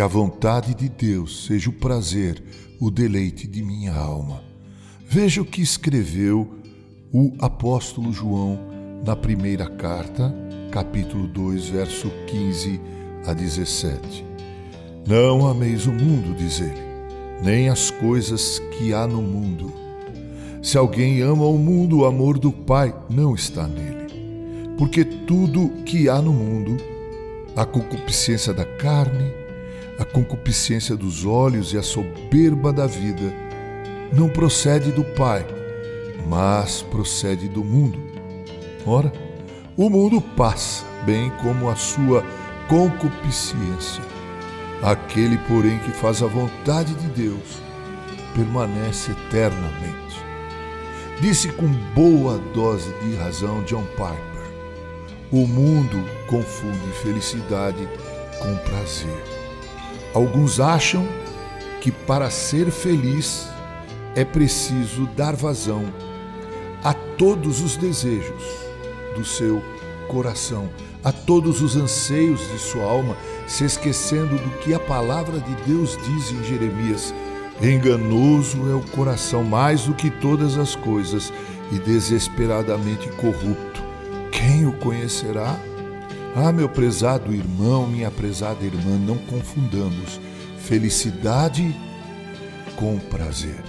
que a vontade de Deus seja o prazer, o deleite de minha alma. Veja o que escreveu o apóstolo João na primeira carta, capítulo 2, verso 15 a 17. Não ameis o mundo, diz ele, nem as coisas que há no mundo. Se alguém ama o mundo, o amor do Pai não está nele. Porque tudo que há no mundo, a concupiscência da carne, a concupiscência dos olhos e a soberba da vida, não procede do Pai, mas procede do mundo. Ora, o mundo passa, bem como a sua concupiscência. Aquele, porém, que faz a vontade de Deus, permanece eternamente. Disse com boa dose de razão John Piper: o mundo confunde felicidade com prazer. Alguns acham que para ser feliz é preciso dar vazão a todos os desejos do seu coração, a todos os anseios de sua alma, se esquecendo do que a palavra de Deus diz em Jeremias: Enganoso é o coração mais do que todas as coisas e desesperadamente corrupto. Quem o conhecerá? Ah, meu prezado irmão, minha prezada irmã, não confundamos felicidade com prazer.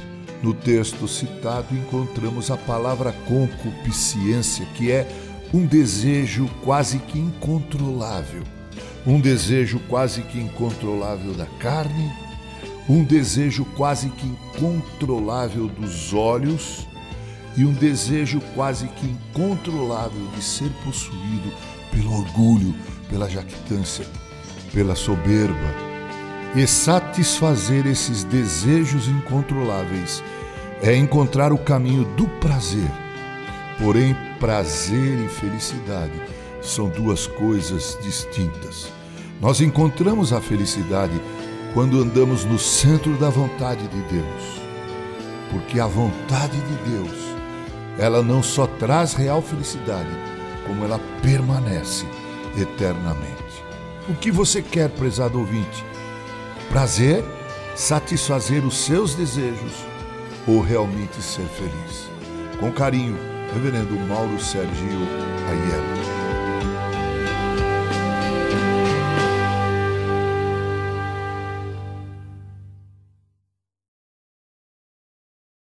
No texto citado encontramos a palavra concupiscência, que é um desejo quase que incontrolável, um desejo quase que incontrolável da carne, um desejo quase que incontrolável dos olhos e um desejo quase que incontrolável de ser possuído pelo orgulho, pela jactância, pela soberba. E satisfazer esses desejos incontroláveis é encontrar o caminho do prazer Porém, prazer e felicidade são duas coisas distintas. Nós encontramos a felicidade quando andamos no centro da vontade de Deus. Porque a vontade de Deus, ela não só traz real felicidade, como ela permanece eternamente. O que você quer, prezado ouvinte? Prazer? Satisfazer os seus desejos ou realmente ser feliz? Com carinho, Reverendo Mauro Sergio Aiello.